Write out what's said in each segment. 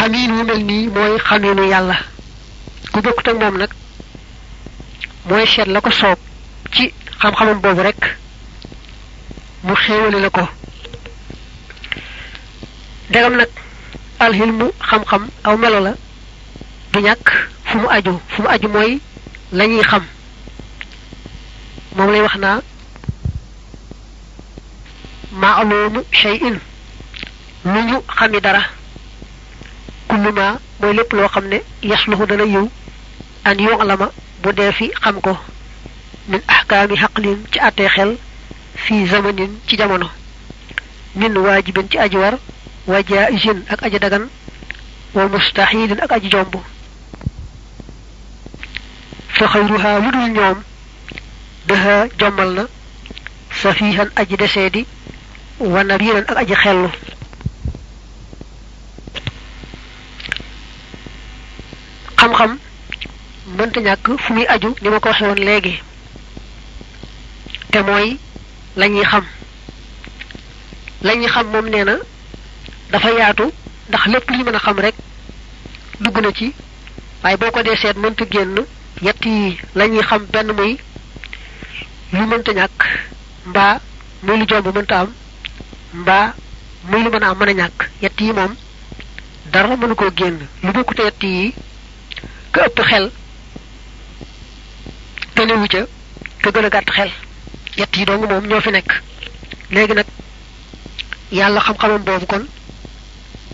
xamiin wu mel nii mooy xamiinu yàlla ku bokkut ak moom nag mooy seet la ko soob ci xam-xamam boobu rek mu xéewale la ko. Degam nag alxilmu xam-xam aw melo la ñàkk fu mu aju fu mu aju mooy la ñuy xam. Moom lay wax naa maalumu shay'in lu ñu xami kullu ma mooy lépp loo xam ne yasluhu dana yiw an yu'lama bu dee fi xam ko min ahkaami xaqlin ci àttee xel fi zamanin ci jamono min waajibin ci aji war wa ak aji dagan wa mustahilin ak aji jomb fa xayruha lu dul ñoom daha jommal na safihan aji deseedi wa nabiran ak aji xellu xam-xam mënta ñàkk fu muy aju ni ma ko waxe woon léegi. Te mooy lañuy xam. Lañuy xam moom nee na dafa yaatu ndax lépp ñu mën a xam rek dugg na ci. Waaye boo ko dee seet mënta génn yett yi lañuy xam benn muy lu mënta ñàkk mbaa muy lu jomb mënta am mbaa muy lu mën a am mën a ñàkk. Yett yi moom dara mënu koo génn. Lu bokkute yett yi ka ëpp xel tënewu ca ka gën a gàtt xel. Yett yi dong moom ñoo fi nekk. Léegi nag yàlla xam-xamam boobu kon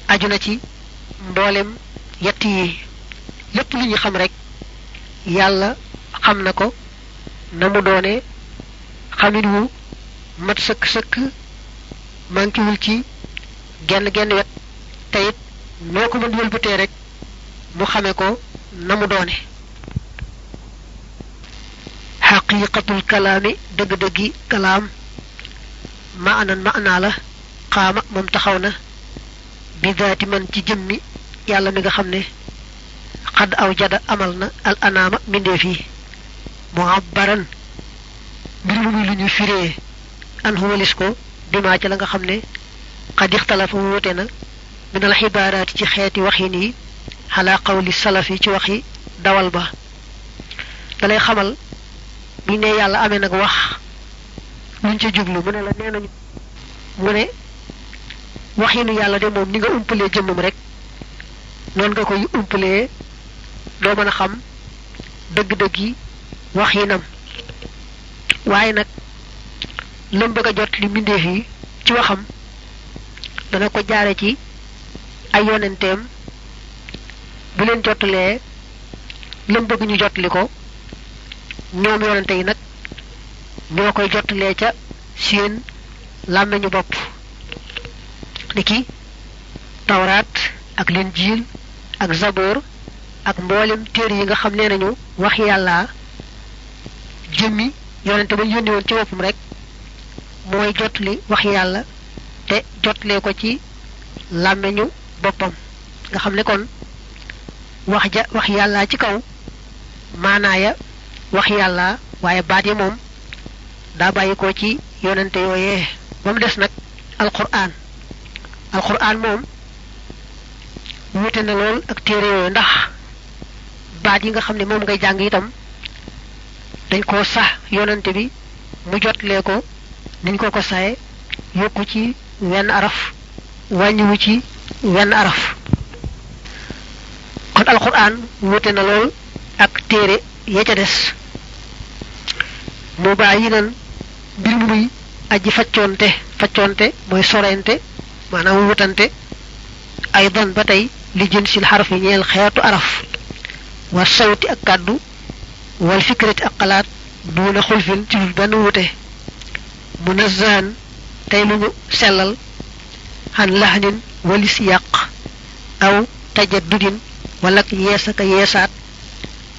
aju na ci mboolem yett yi. Lépp lu ñu xam rek yàlla xam na ko na mu doone xamit wu mat sëkk sëkk mankiwul ci genn genn wet. Te it noo ko mën wëlbatee rek mu xame ko na mu doone. Xaqiqatul kalaami dëgg-dëggi kalaam. Maanan maanaa la xaama moom taxaw na. Bi daati man ci jëmmi yàlla mi nga xam ne xadd aw jada amal na al anaama mbindeef yi. Muabbaran mbir mu muy lu ñu firee. An huwalis ko bimaa ci la nga xam ne xad ixtalafa wuute na min al xibaaraati ci xeeti waxin yi. Xalaa qawli salaf salafi ci waxi dawal ba. Dalay xamal buñ ne yàlla amee nag wax luñ ca jublu mu ne la nee nañu mu ne waxinu yàlla de moom ni nga umpalee jëmmam rek noonu nga koy umpalee doo mën a xam dëgg-dëgg yi waxinam. Waaye nag lam a jot li mbindeef yi ci waxam dana ko jaare ci ay yonenteem bu leen jottalee lam bëgg ñu jottali ko ñoom yonante yi nag ñoo koy jottalee ca seen làmmeñu bopp. Niki tawraat ak linjiil ak zaboor ak mboolem téere yi nga xam nee nañu wax yàlla jëmmi yonente ba yónni woon ci boppam rek mooy jotli wax yàlla te jotlee ko ci làmmeñu boppam. Nga xam ne wax ja wax yàlla ci kaw maanaaya wax yàlla waaye baat yi moom daa bàyyi ko ci yonente yooyee. Ba mu des nag alquran alquran moom wute na lool ak téere ndax baat yi nga xam ne moom ngay jàng itam dañ koo sax yonante bi mu jotlee ko niñ ko ko saye yokku ci wenn araf wàññiwu ci wenn araf. ak alquran wuté na lol ak téré ya ca dess mu bayyi nan bir muy aji faccionte faccionte moy sorente manam wutante aydan batay li jinsil harf ñeel xéetu araf wa sawti ak kaddu wal fikrat ak xalaat duna khulfin ci ben wuté munazzan tay lu selal han lahnin wal siyaq aw tajaddudin ولك يسك ياسات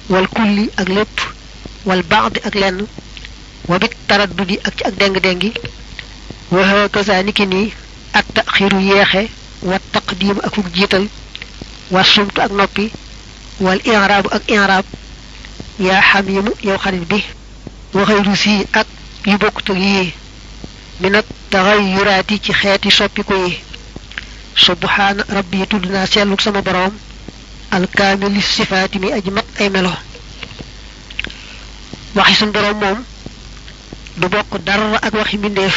والكل أغلب والبعض أغلن وبالتردد أك أك دنگ دنگ وهكذا نكني التأخير ياخي والتقديم أكوك جيتل والصمت أك نبي والإعراب أك إعراب يا حميم يا خالد به وغير سي أك يبوكتو من التغيرات كي خياتي شبكو سبحان ربي تلنا سيالوك سما برام al sifaati mi aji mat ay melo. Waxi suñ boroom moom du bokk dara ak waxi mbindeef.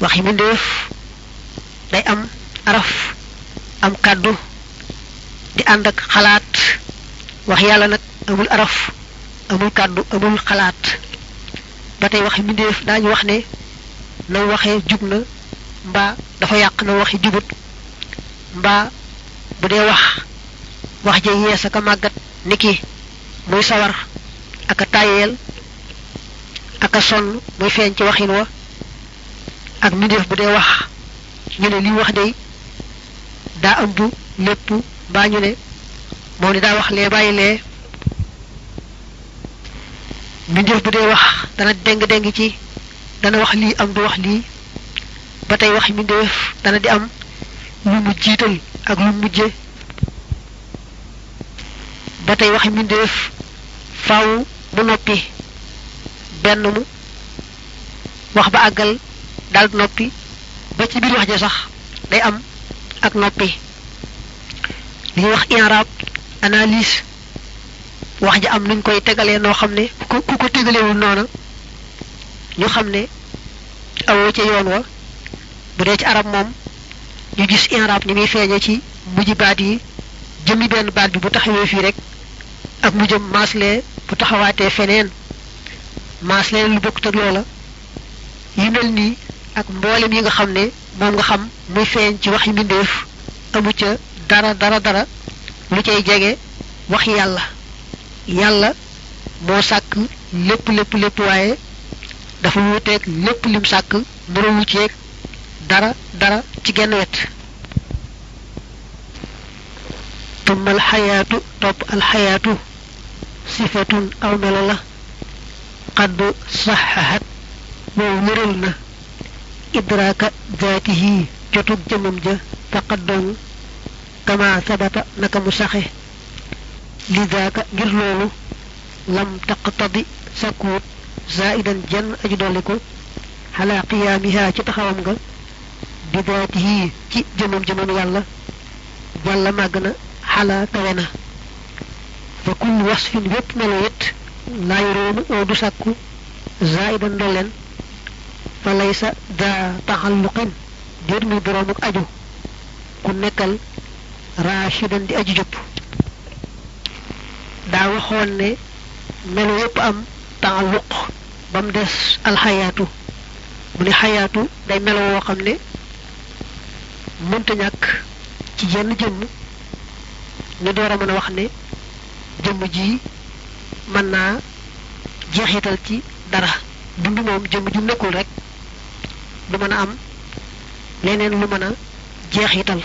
Waxi mbindeef day am araf am kàddu di ànd ak xalaat. Wax yàlla nag amul araf amul kàddu amul xalaat. Ba tey waxi mbindeef daañu wax ne na waxee jub na mbaa dafa yàq na waxi jubut mbaa bu dee wax wax ja yees aka màggat niki muy sawar aka tàyyeel aka sonn muy ci waxin wa ak mbindeef bu dee wax. Ñu li wax day daa ëmb lépp mbaa ñu ne moom ni daa wax lee bàyyi lee. Mbindeef bu dee wax dana deng deng ci dana wax lii am du wax lii. Ba tey wax mbindeef dana di am lu mu jiital ak lu mujje ba tey waxi mbindeef faaw mu noppi benn mu wax ba àggal dal noppi ba ci biir wax ja sax day am ak noppi. Li wax analyse wax ja am nuñ koy tegalee noo xam ne ku ko tegalewul noona ñu xam ne awoo ca yoon wa bu dee ci arab moom ñu gis inrab ni muy feeñe ci yi jëmmi benn baat bi bu taxawee fii rek ak mu jëm maaslee bu taxawaatee feneen. Maaslee lu bokk ak loola. Yi mel nii ak mboolem yi nga xam ne moom nga xam muy feeñ ci wax yi mbindeef amu ca dara dara dara lu cay jege wax yàlla. Yàlla moo sàkk lépp lépp lépp waaye dafa wuuteeg lépp lim sàkk mënawu ceeg dara dara ci genn wet. Tumma alxayaatu topp alxayaatu faqat dong kama sabata naka mu saxe li daaka ngir loolu lam taqtadi sakkuut zaidan jenn aju dolli ko xalaa qiyaamiha ci taxawam nga bi daatihi ci jëmam jëmam yàlla jàlla màgg na xalaa kawe na fa kullu wasfin wépp melo it laa yuroomu oo du sàkku zaidan ndolleen fa laysa daa taxalluqin déet muy boroomuk aju ku nekkal raashidan di aju jëpp. Daa waxoon ne melo yépp am taalluq ba mu des alxayaatu mu ne xayaatu day melo woo xam ne mënta ñàkk ci jenn jëmm ñu door mën a wax ne jëmm ji mën naa jeexital ci dara. Dund moom jëmm ju nekkul rek du mën a am leneen lu mën a jeexital.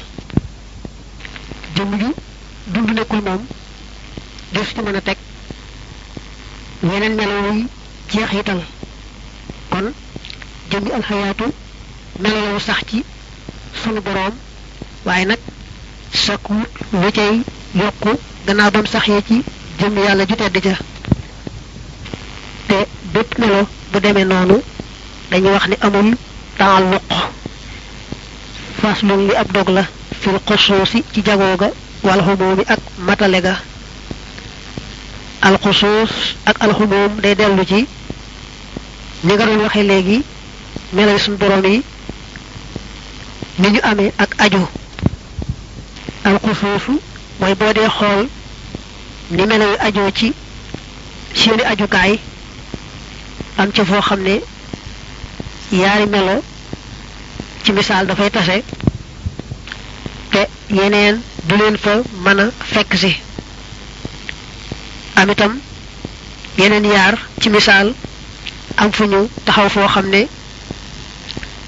Jëmm ju dund nekkul moom def ci mën a teg yeneen melo wuy jeexital. Kon jëmmi alxayaatu melo sax ci sunu boroom waaye nag sakkuut lu cay yokku gannaaw bam saxee ci jëmm yàlla ju tedd ja. Te bépp melo bu demee noonu dañuy wax ni amul taalluq. Faslun li ab dog la fil xusuusi ci jagoo ga wal xumoomi ak matale ga. Alxusuus ak alxumoom day dellu ci ni nga doon waxee léegi melay suñ borom yi ni ñu amee ak aju. Alxusuusu mooy boo dee xool ni melo yu ajoo ci seeni ajukaay am ca foo xam ne yaari melo ci misaal dafay tase te yeneen du leen fa mën a fekk si. Am itam yeneen yaar ci misaal am fu ñu taxaw foo xam ne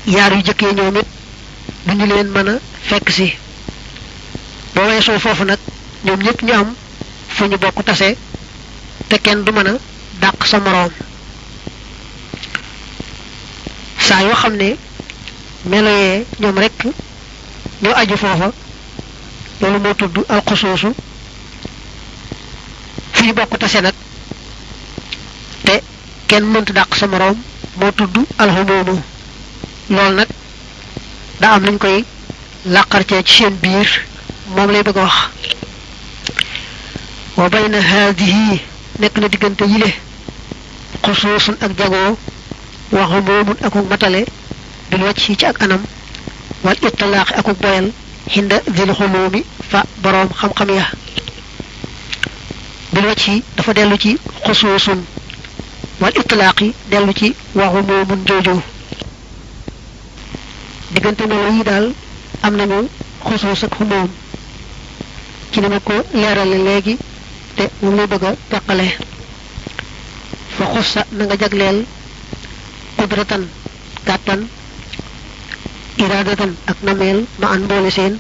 yaar yu jëkkee ñoom it duñu leen mën a fekk si. Boo weesoo foofu nag ñoom ñëpp ñu am fu ñu bokk tase te du mën a dàq sa moroom. Saa yoo xam ne ñoom rek ñoo aju foofa loolu moo tudd alxusoosu fi ñu bokk tase nag te kenn mënta dàq sa moroom moo tudd alxumoomu loolu nag daa am nañ koy làqar ci seen biir moom lay bëgg wax wa bayna haadihi nekk na diggante yile xusuusun ak jagoo waxu moomun akuk matale bil wàcc ci ak anam wal itlaaxi akuk boyal xinda zil xuluumi fa boroom xam-xam ya. Bil wàcc dafa dellu ci xusuusun wal itlaaqi dellu ci waxu moomun jooju. Yi te moom lay bëgg a teqale fa xussa na nga jagleel qudratan kàttan iraadatan ak nameel ma an mboole seen.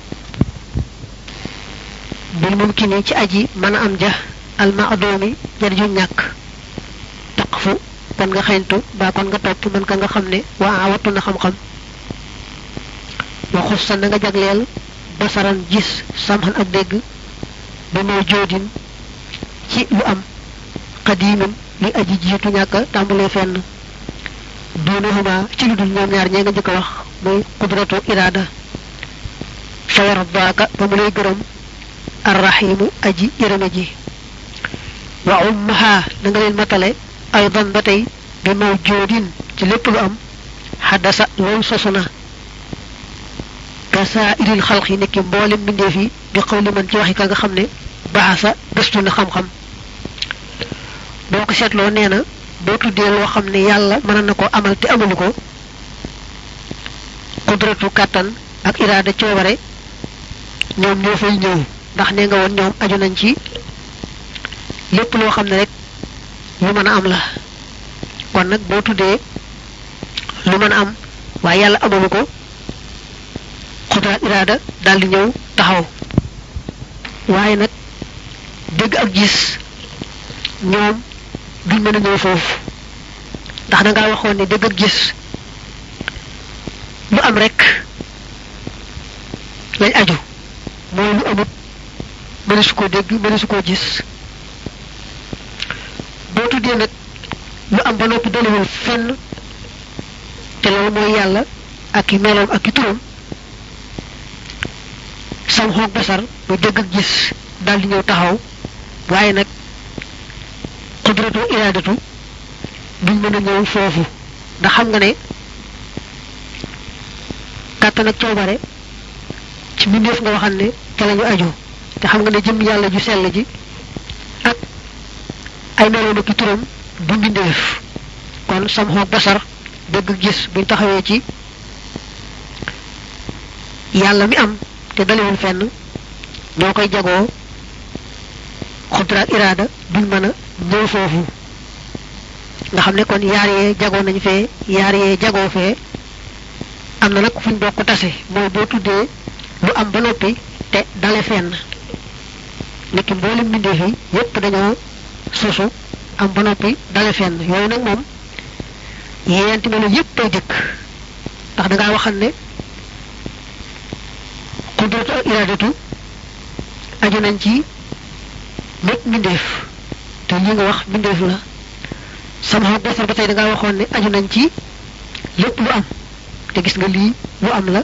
Bil mumkini ci aji mën a am ja al maadoomi jar ju ñàkk. Taqfu kon nga xeyntu ba kon nga topp mën ka nga xam ne waa na xam-xam. Wa xussa na nga jagleel basaran gis samxan ak dégg ba moo joodin ci lu am xadiimin li aji jiitu ñàkk tàmbalee fenn. Duunahuma ci lu dul ñoom ñaar ñee nga njëkk a wax muy qudratu iraada. Fa yardaaka ba mu lay gërëm arrahimu aji yërëme ji. Wa ummaha na nga leen matale aydan ba tey bi mawjoodin ci lépp lu am xaddasa loolu sosu na. Kasaa iril xalq yi nekki mboolem mbindeef yi bi xaw li man ci waxi ka boo ko seetloo nee na boo tuddee loo xam ne yàlla mën na ko amal te amalu ko. Kudratu kàttan ak iraada coobare ñoom ñoo fay ñëw ndax nee nga woon ñoom aju nañ ci lépp loo xam ne rek lu mën a am la. Kon nag boo tuddee lu mën a am waaye yàlla amalu ko xudraat iraada daal di ñëw taxaw. Waaye nag dégg ak gis ñoom duñ mën a ñëw foofu. ndax da waxoon ne dëgg ak gis lu am rek lañ aju. mooy lu amut mëne su koo dégg mëne su koo gis. boo tuddee nag lu am ba noppi dalewul fenn te loolu mooy yàlla ak i meloom ak i turam. sam xoog basar muy dégg ak gis daal di ñëw taxaw. waaye nag xudratu iraadatu duñ mën ñëw foofu. ndax xam nga ne kàttan ak coobare ci mbindeef nga waxam ne ca lañu aju. te xam nga ne jëm yàlla ju sell ji ak ay meloom ak turam du mbindeef. kon sam xoog basar dégg gis buñ taxawee ci yàlla mi am te dalewul fenn ñoo koy jagoo xudraat iraada duñ mën a ñëw foofu. nga xam ne kon yaar yee jagoo nañ fee yaar yee jagoo fee. am na nag fuñ bokk tase mooy boo tuddee lu am ba noppi te dale fenn. nekki mboolem mbindeef yi yépp dañoo sosu am ba dale fenn. yooyu nag moom yeenti melo yépp ay jëkk. ndax da ngaa ne xudratu ak iraadatu aju nañ ci mbindeef. Te li nga wax bindeef la. Sama basar ba tey da waxoon ne aju nañ ci lépp lu am. Te gis nga lii lu am la.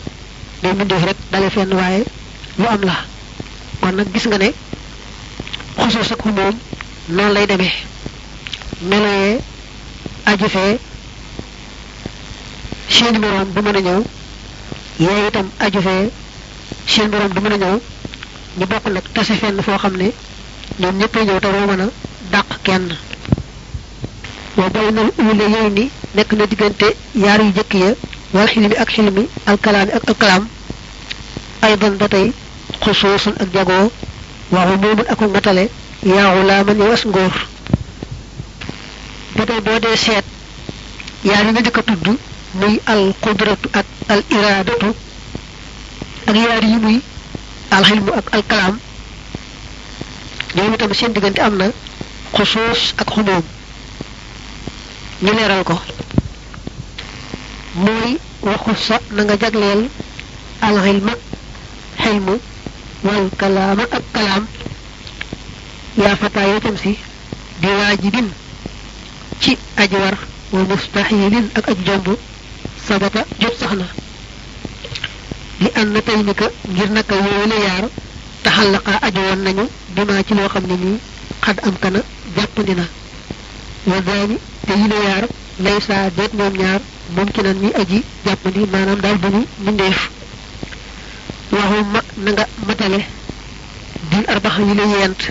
Day bindeef rek dalee fenn waaye lu am la. Kon nag gis nga ne xusuus ak moom noonu lay demee. Meloyee aju fee seeni moroom du mën ñëw. Yee itam aju fee seen moroom du mën a ñëw. Ñu bokk nag tase fenn foo xam ne ñoom ñëpp ñëw te doo mën dàq kenn. Wa baynal uule yooyu ni nekk na diggante yaar yu jëkk ya wal xilmi ak xilmi alkalaami ak alkalaam. Aydan ba tey xusuusun ak jagoo waxu moomun ak matale yaaxu laa man yow as ngóor. Ba tey boo dee seet yaar yi nga njëkk a tudd muy al qudratu ak al iraadatu ak yaar yi muy al xilmu ak al kalaam ñoom itam seen diggante am na kalaam yaa fataa yoo tam si di waajibin ci aji war wa mustaxilin ak aj jomb sabata jot sax na li an na tey ni ka ngir naka yooyu la yaar taxallaqa aju woon nañu bima ci loo xam ne nii xad am kana jàppandi na wa daani te yi la yaar laysa deet ñoom ñaar mumkinan mi aji jàppandi maanaam daal duñu mbindeef. Waxu ma na nga matale bil arbaxa yi la yent.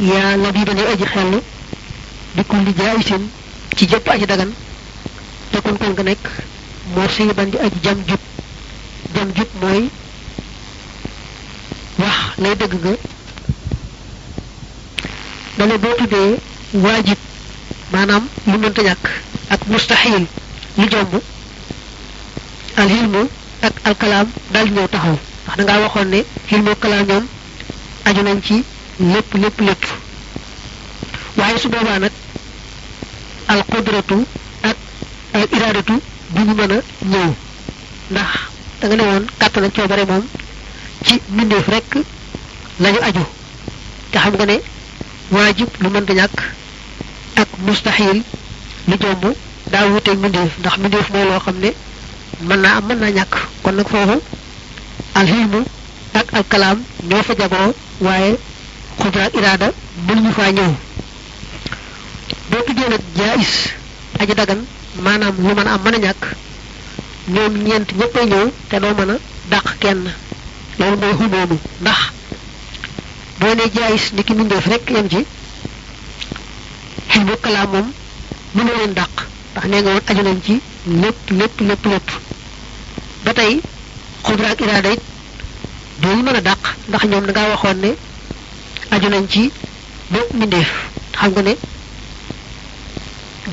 Yaa la bi dane aji xellu di kulli jaayisin ci jëpp aji dagan te kon kon nga nekk moo siy ban di aji jam jub. Jam jub mooy wax lay dëgg nga dale boo tuddee waajib maanaam lu mënta ñàkk ak mustaxil lu jomb alxilmu ak alkalaam daal di ñëw taxaw. Ndax da waxoon ne xilmu kalaam ñoom aju nañ ci lépp lépp lépp. Waaye su boobaa nag al ak al iradatu a ñëw. Ndax da nga ne woon kàttan ak coobare moom ci mbindeef rekk lañu aju. Te xam nga ne waajib lu mënta ñàkk. Ak mustaxil lu jomb daa wuteeg mbindeef ndax mbindeef mooy loo xam ne mën naa am mën naa ñàkk. Kon nag foofu alxilmu ak alkalaam ñoo fa jagoo waaye xudra ak iraada mënuñu faa ñëw. Boo tuddee nag jaayis aji dagan maanaam lu mën a am mën a ñàkk ñoom ñeent ñëppay ñëw te doo mën a dàq kenn. Loolu mooy xumoomu ndax boo ne jaayis ni ki mbindeef rek yem ci xilmu kalaam moom mënoo leen dàq ndax nee nga woon aju nañ ci lépp lépp lépp lépp. Ba tey xudra ak iraada it doo ñu mën a dàq ndax ñoom da ngaa waxoon ne aju nañ ci bépp mbindeef. Xam nga ne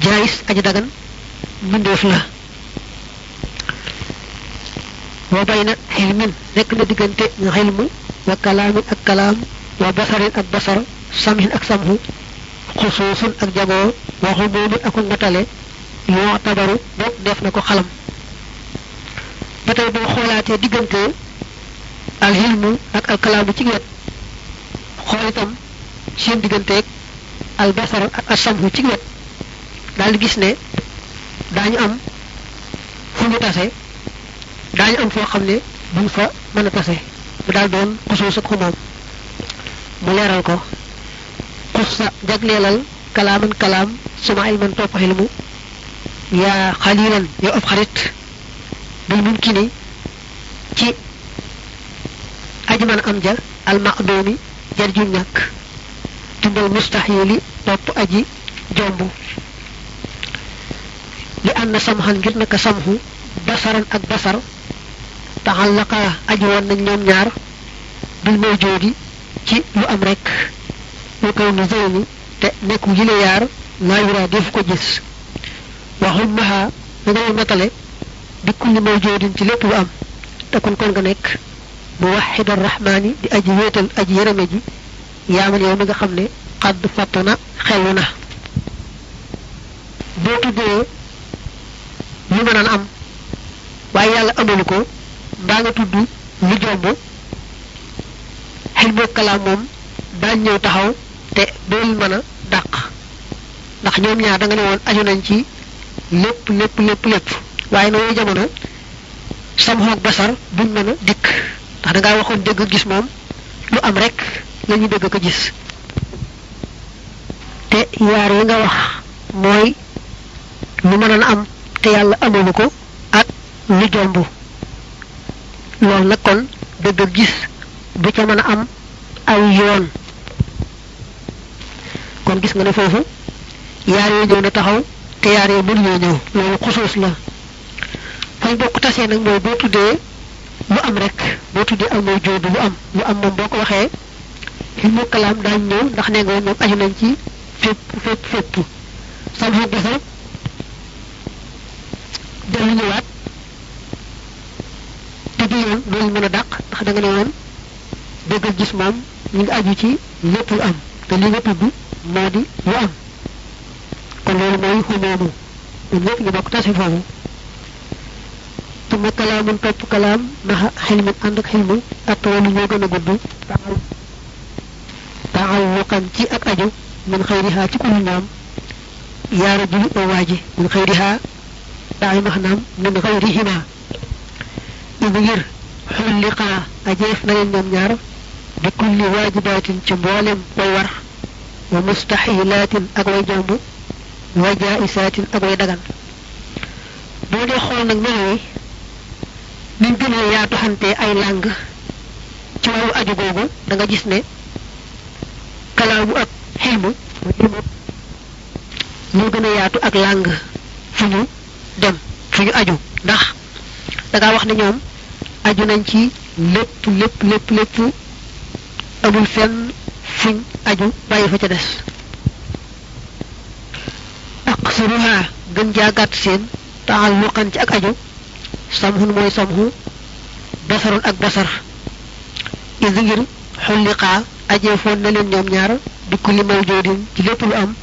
jaayis aji dagan mbindeef la. Wa bayna xilmin nekk na diggante nga xilmu wa kalaamin ak kalaam wa basarin ak basar samhin ak samhu xusuusun ak jagoo wa xumuumin ak matale yoo tabaru bopp def na ko xalam. Ba tey boo xoolaatee diggante alxilmu ak alkalaamu ci wet xool itam seen digganteeg albasar ak asamhu ci wet daal di gis ne daañu am fu ñu tase daañu am foo xam ne buñ xusuus ak mu leeral ko. Xus sa jagleelal kalaaman kalaam suma ilman topp xilmu yaa xalilan yow ab xarit. Bil mumkini ci aji mën am ja almaqdoomi jar ju ñàkk. Tundal mustaxili topp aji jomb li ànd na samxan ngir naka samxu basaran ak basar taxallaqa aji nañ ñoom ñaar. Bil mawjoodi ci lu am rek lu kaw nu zeyni te nekku yile yaar laa yuraa defu ko gis waxul maha da ngay matale bi kulli mawjoodin ci lépp lu am te kon kon nga nekk mu waxida rahmaani di aji wéetal aji yërëme ji yaaman yow nga xam ne xadd fàttu na xelu na boo am waaye yàlla amalu ko mbaa nga tudd lu jomb boo kalaam moom daañ ñëw taxaw te dool mën a dàq. Ndax ñoom ñaar da nga ne aju nañ ci lépp lépp lépp lépp. Waaye nooyu jamono sam xoog basar buñ mën a dikk. Ndax da ngaa waxoon dégg gis moom lu am rek la ñu ko gis. Te yaar yi nga wax mooy lu mën a am te yàlla amalu ko ak lu jomb. Loolu nag kon dëgg gis du ca mën a am aw yoon. Kon gis nga ne foofu yaar yoo ñëw na taxaw te yaar yoo mënuñoo ñëw. Loolu xusuus la. Fañ bokk tasee nag mooy boo tuddee lu am rek. Boo tuddee am mooy jóodu lu am. Lu am moom boo ko waxee li mu kalaam daañ ñëw ndax nee nga ñoom aju nañ ci fépp fépp fépp. Sam xeet basar dellu ñëwaat te du yoon loolu mën a dàq ndax da nga ne woon dégg gis moom ñu ngi aju ci lépp lu am te li nga tudd moo di lu am. Kon loolu mooy xumoomu ñun ñëpp ñu bokk tasi foofu. Tuma kalaamun topp kalaam maxa xilmin ànd ak xilmu ak walu ñoo gën a gudd. Taxal taxalluqan ci ak aju min xëyriha ci kulu ñoom yaara juli oo waaji min xëyriha daay maxnaam min xëyrihima is ngir xulliqaa ajeef na leen ñoom ñaar bi kulli waajibaatin ci mboolem way war wa mustaxilaatin ak way jomb wa jaisaatin ak way dagan. Boo dee xool nag melo yi niñ gën a yaatu xante ay làng ci wàllu aju googu da gis ne kalaamu ak xilmu ñoo gën a yaatu ak làng fu ñu dem fu ñu aju. Ndax dangaa wax ne ñoom aju nañ ci lépp lépp lépp amul fenn fuñ aju bàyyi fa ca des. Aqsaruha gën jaa gàtt seen taalluqan ci ak aju. Samhun mooy samhu basarun ak basar. Is ngir xulliqaa ajee foon na leen ñoom ñaar bi kulli mawjoodin ci lépp lu am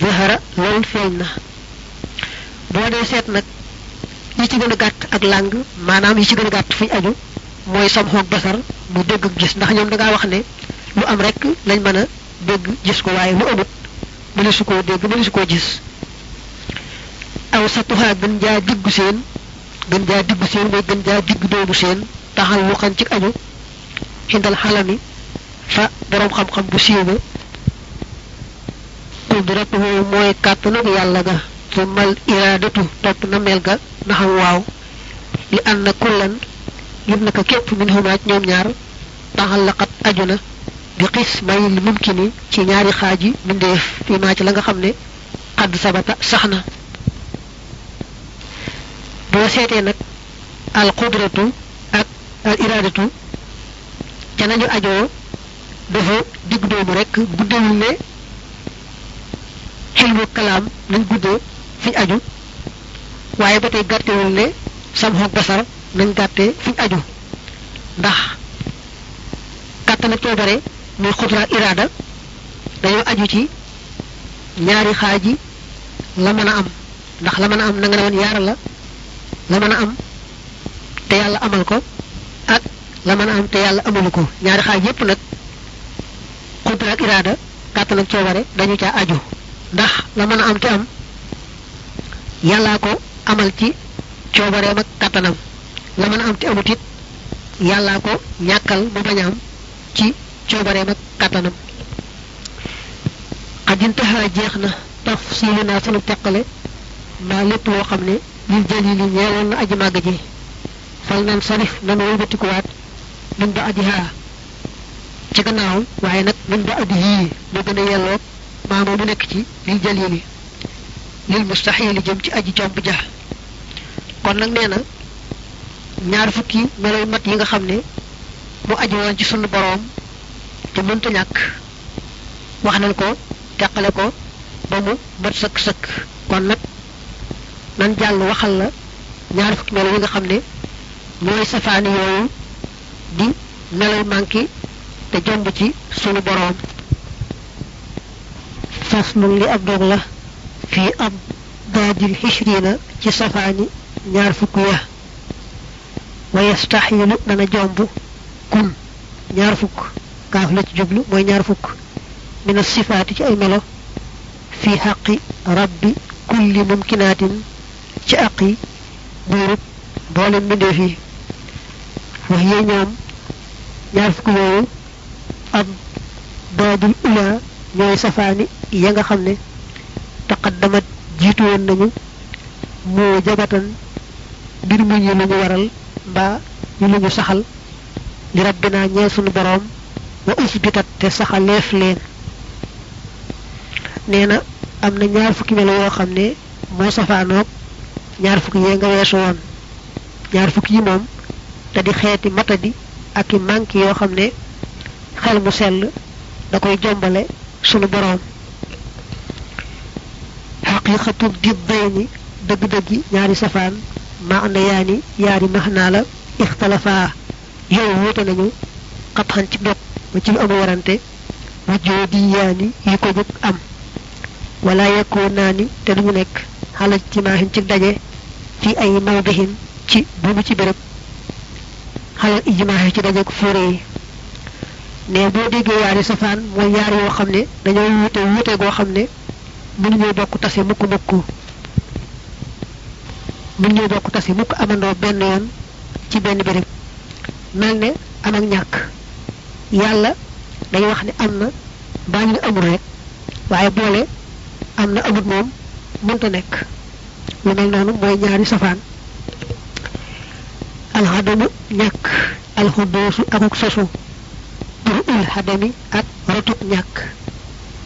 zahara loolu feeñ na. Boo dee seet nag yi ci gën a gàtt ak làng maanaam yi ci gën a gàtt fuñ aju mooy samhu ak basar mu dégg gis. ndax ñoom dangaa wax ne lu am rek lañ mën a dégg gis ko waaye lu amut mëne su koo dégg mëne su koo gis. Aw satuha gën jaa diggu seen gën jaa diggu seen mooy gën jaa diggu doomu seen. Taxal lu ci aju xalami. Fa boroom xam-xam bu siiw ba. Qudratuhu mooy kàttanug yàlla ga. Tumal iraadatu topp na mel ga. Na xam waaw. Li ànd kullan mindeef fii maa ci la nga xam ne xadd sabata sax na boo seetee nag al qudratu ak al iradatu ca nañu ajoo dafa digg doomu rek guddewul ne xilmu kalaam nañ guddee fiñ aju waaye ba tey gàttewul ne samxoog basar nañ gàttee fiñ aju. Ndax kàttan ak coobare muy xudra ak iraada dañoo aju ci ñaari xaaji la mën a am. Ndax la mën a am na nga ne woon yaar la la mën a am te yàlla amal ko ak la mën a am te yàlla amalu ko. Ñaari xaaj yépp nag xudra ak iraada kàttan ak coobare dañu caa aju. Ndax la mën a am te am yàllaa ko amal ci coobareem ak kàttanam la mën am te amut it. Yàllaa ko ñàkkal mu bañ am ci coobareem ak kàttanam. Xajintaxaa jeex na tafsilu naa sunu teqale maa lépp loo xam ne lil jalili ñeewoon na aji màgg ji. Fal nan sarif nanu wëlbatikuwaat min ba adihaa ci gannaaw waaye nag min ba adi yii mu gën a yelloog maama mu nekk ci lil jalili lil mustaxili jëm ci aji jomb ja. Kon nag nee na ñaar fukki meloy mat yi nga xam ne mu aju woon ci sunu boroom te mënta ñàkk wax nañ ko teqale ko ba mu mat sëkk sëkk kon nag nan jàll waxal la ñaar fukki melo yi nga xam ne ñooy safaani yooyu di meloy manki te jomb ci sunu boroom faslun li ab dog la fii ab daadil xishrina ci safaani ñaar fukk ya wa yastaxilu dana jomb kun ñaar fukk kaaf la ci jublu mooy ñaar fukk mina sifaati ci ay melo fi xaqi rabbi kulli mumkinaatin ci aqi buurub boolem mbindeef yi wax yee ñoom ñaar fukk yooyu ab daadul ula ñooy safaani ya nga xam ne taqaddamat jiitu woon nañu moo jabatan mbir mu ñu lu ñu waral mbaa ñu ñu saxal li rabbina ñeel sunu boroom wa usbitat te saxaleef leen nee na am na ñaar fukki melo yoo xam ne moo safaanoog ñaar fukki yee nga weesu woon ñaar fukki yi te di xeeti matadi ak manki yoo xam ne xel mu sell da koy jombale sunu boroom xaqiqatu di dayni dëgg-dëggi ñaari safaan ma ànd yaani yaari maxnaa la ixtalafaa yow wuute nañu xatxan ci dog ba ci amu warante wujjoo di yaani yi ko jóg am. Wala yekkoo naa ni te duñu nekk xalaj ci maaxin ci daje fi ay mawdihin ci buubu ci béréb xalal ijmaaxi ci daje ko yi ne boo déggee yaari safaan mooy yaar yoo xam ne dañoo wuute wuute goo xam ne mënuñoo bokk tase mukk mukk mënuñoo bokk tase mukk amandoo benn yoon ci benn béréb. Mel ne am ak ñàkk. Yàlla dañuy wax ne am na mbaa ñu amul rek. Waaye boole am na amut moom mënta nekk. Lu mel noonu mooy ñaari safaan. Alxadamu ñàkk. Alxudoosu akuk sosu pour ul xadami ak rotuk ñàkk.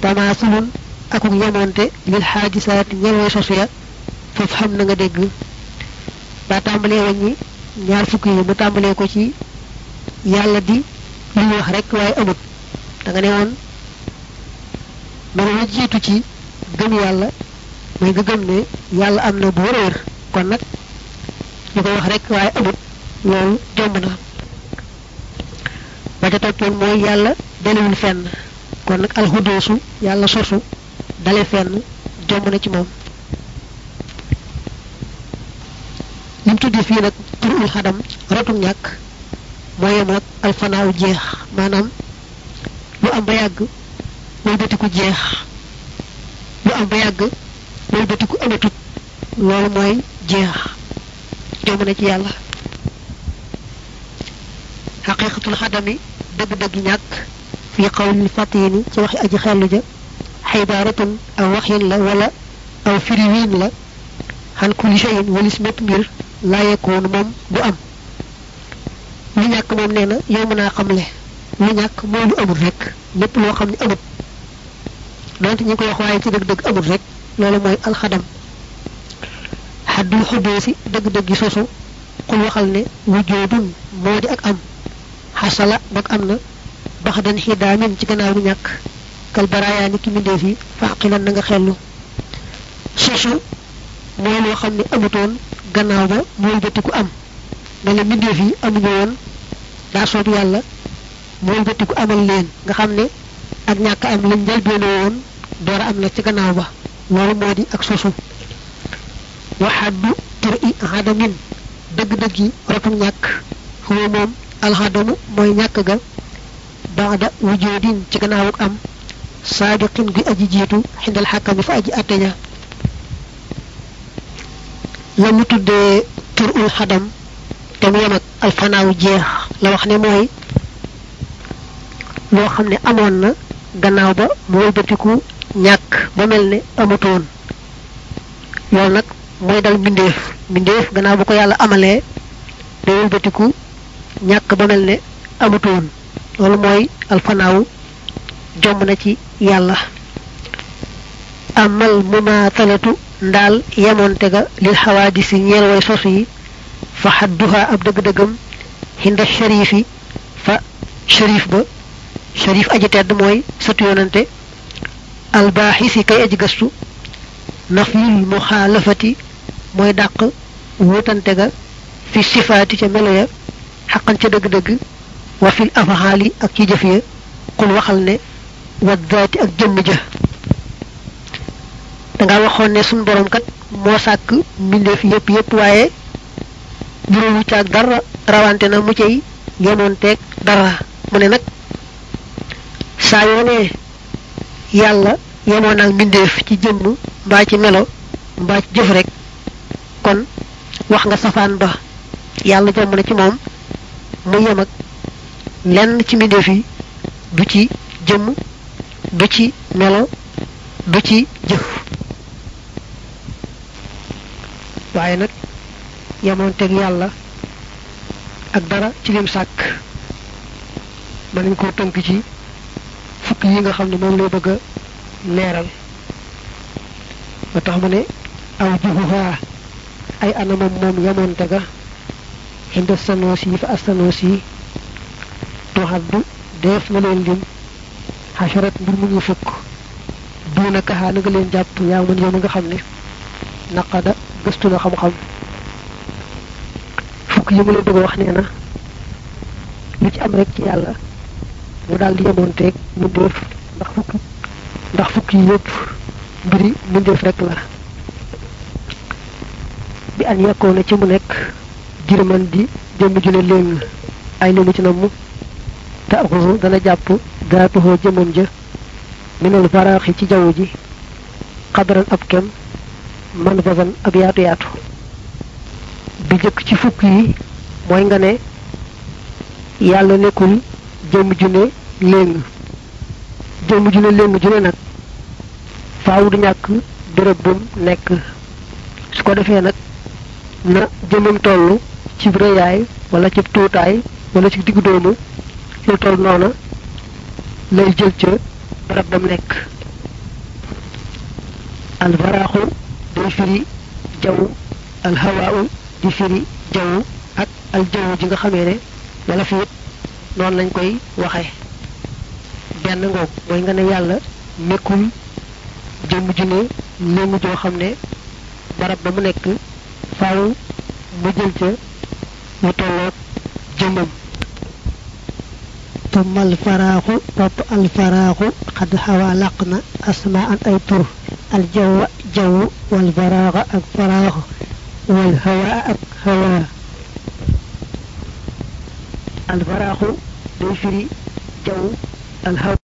Tamaasulun akuk yamonte lil xaajisaat ñelwee sosu ya. Foofu xam na nga dégg ba tàmbalee wàññi ñaar fukk yi mu tàmbalee ko ci yàlla di li ñu wax rek waaye amut. Da ne woon mën la ci gëm yàlla mooy nga ne yàlla am na bu wër wër kon nag ñu ko wax rek waaye amut loolu jomb na. Ba ca toppoon mooy yàlla dalewul fenn. Kon nag alxudoosu yàlla sosu dale fenn jomb na ci moom. Lim tuddi fii nag turul xadam rotum ñàkk. Mooy yem ak alfanaaw jeex maanaam lu am ba yàgg wëlbatiku jeex. Lu am ba yàgg wëlbatiku amatut. Loolu mooy jeex. Jomb na ci yàlla. Xaqiqatul xadami dëgg-dëgg ñàkk. Fi qawlil fatini ci waxi aji xellu ja. Xibaaratun aw waxin la wala aw firiwiin la. Xan kulli shay'in walis la yakun mom du am lu ñak mom neena yow mëna xamlé lu ñak mo lu amul rek lepp lo xamni amul donte ñi ko wax waye ci deug deug amul rek lolu moy al khadam haddul hudusi deug deug gi sosu ku waxal ne wujudun modi ak am hasala bak amna baxdan hidamin ci gannaaw lu ñak kal baraya ni ki minde fi faqilan nga xellu sosu moy lo xamni amutoon gannaaw ba mooy bëtiku am. Mel ne mbindeef yi amuñu woon daa soob yàlla mooy bëtiku amal leen. Nga xam ak ñàkk am lañ njëlbeene woon door am na ci gannaaw ba. Loolu moo di ak sosu. Waxaddu tur i xadamin dëgg-dëgg yi rotum ñàkk. Xuwa moom alxadamu mooy ñàkk ga baada wujoodin ci gannaawuk am. Saabiqin gi aji jiitu xindal xàkkami fa aji atteña la mu tuddee tur ul xadam te mu yem ak alfanaaw jeex la wax ne mooy loo xam ne amoon na gannaaw ba mu wëlbatiku ñàkk ba mel ne amutoon. Loolu nag mooy dal mbindeef. Mbindeef gannaaw bu ko yàlla amalee day wëlbatiku ñàkk ba mel ne amutoon. Loolu mooy alfanaaw jomb na ci yàlla. Amal mumaatalatu ndaal yemoonte ga lil xawaadisi ñeel way sos yi fa xadduha ab dëgg-dëggam hinda sharifi fa sharif ba sharif aji tedd mooy sëtu yonante albaaxisi kay aji gëstu nafyul muxaalafati mooy dàq wutante ga fi sifaati ca melo ya xaqan ca dëgg-dëgg wa fil afaxaali ak ci jëf ya xul waxal ne wa daati ak jëmm ja. Danga waxoon ne suñ borom kat moo sàkk mbindeef yépp yépp waaye juróomu caag dara rawante na mu cay yemoon teeg dara. Mu ne nag saa yoo yàlla ak mbindeef ci jëmm mbaa ci melo mbaa ci jëf rek kon wax nga safaan ba. Yàlla jomb na ci moom mu yem ak lenn ci mbindeef yi du ci jëmm du ci melo du ci jëf waaye nag yemoonteeg yàlla ak dara ci lim sàkk mën nañ koo tënk ci fukk yi nga xam ne moom lay bëgg a leeral. Ba tax mu ne aw juhuha ay anamam moom yemoonte ga inda sanoos yi fa astanoos yi tuxaddu def na leen lim xasarat mbir mu ñu fukk. Duuna kaxaa na nga leen jàpp yaa mun yow nga xam naqada gëstu na xam-xam fukk yi mu la bëgg wax nee na lu ci am rek ci yàlla mu daal di yemoonteeg mu def ndax fukk ndax fukk yi yëpp mbiri mu def rek la bi an yekkoon na ci mu nekk jërëman di jëmm ju ne léegi ay lemu ci namm te axusu dana jàpp daatuhoo jëmmam ja minal faraaxi ci jaww ji xadaran ab kem man fasan ab yaatu yaatu. Bi jëkk ci fukk yi mooy nga ne yàlla nekkul jëmm ju ne léng. Ju ne léng ju nag faaw du ñàkk béréb bum nekk. Su ko defee nag na jëmmam toll ci rëyaay wala ci tuutaay wala ci diggu doomu lu toll noona lay jël ca barab bam nekk. Alvaraaxu day firi jaww alhawaawu di firi jaww ak aljaww ji nga xamee ne wala fi noonu lañ koy waxe. Benn ngoog mooy nga ne yàlla nekkul jëmm ju ne léngu joo xam ne barab ba mu nekk faaw mu jël ca tolloog jëmmam. ثم الفراغ topp الفراغ. قد حوى لقنا أسماء أي tur الجو جو والفراغ أك فراغ والهواء هواء day firi jaww alhaw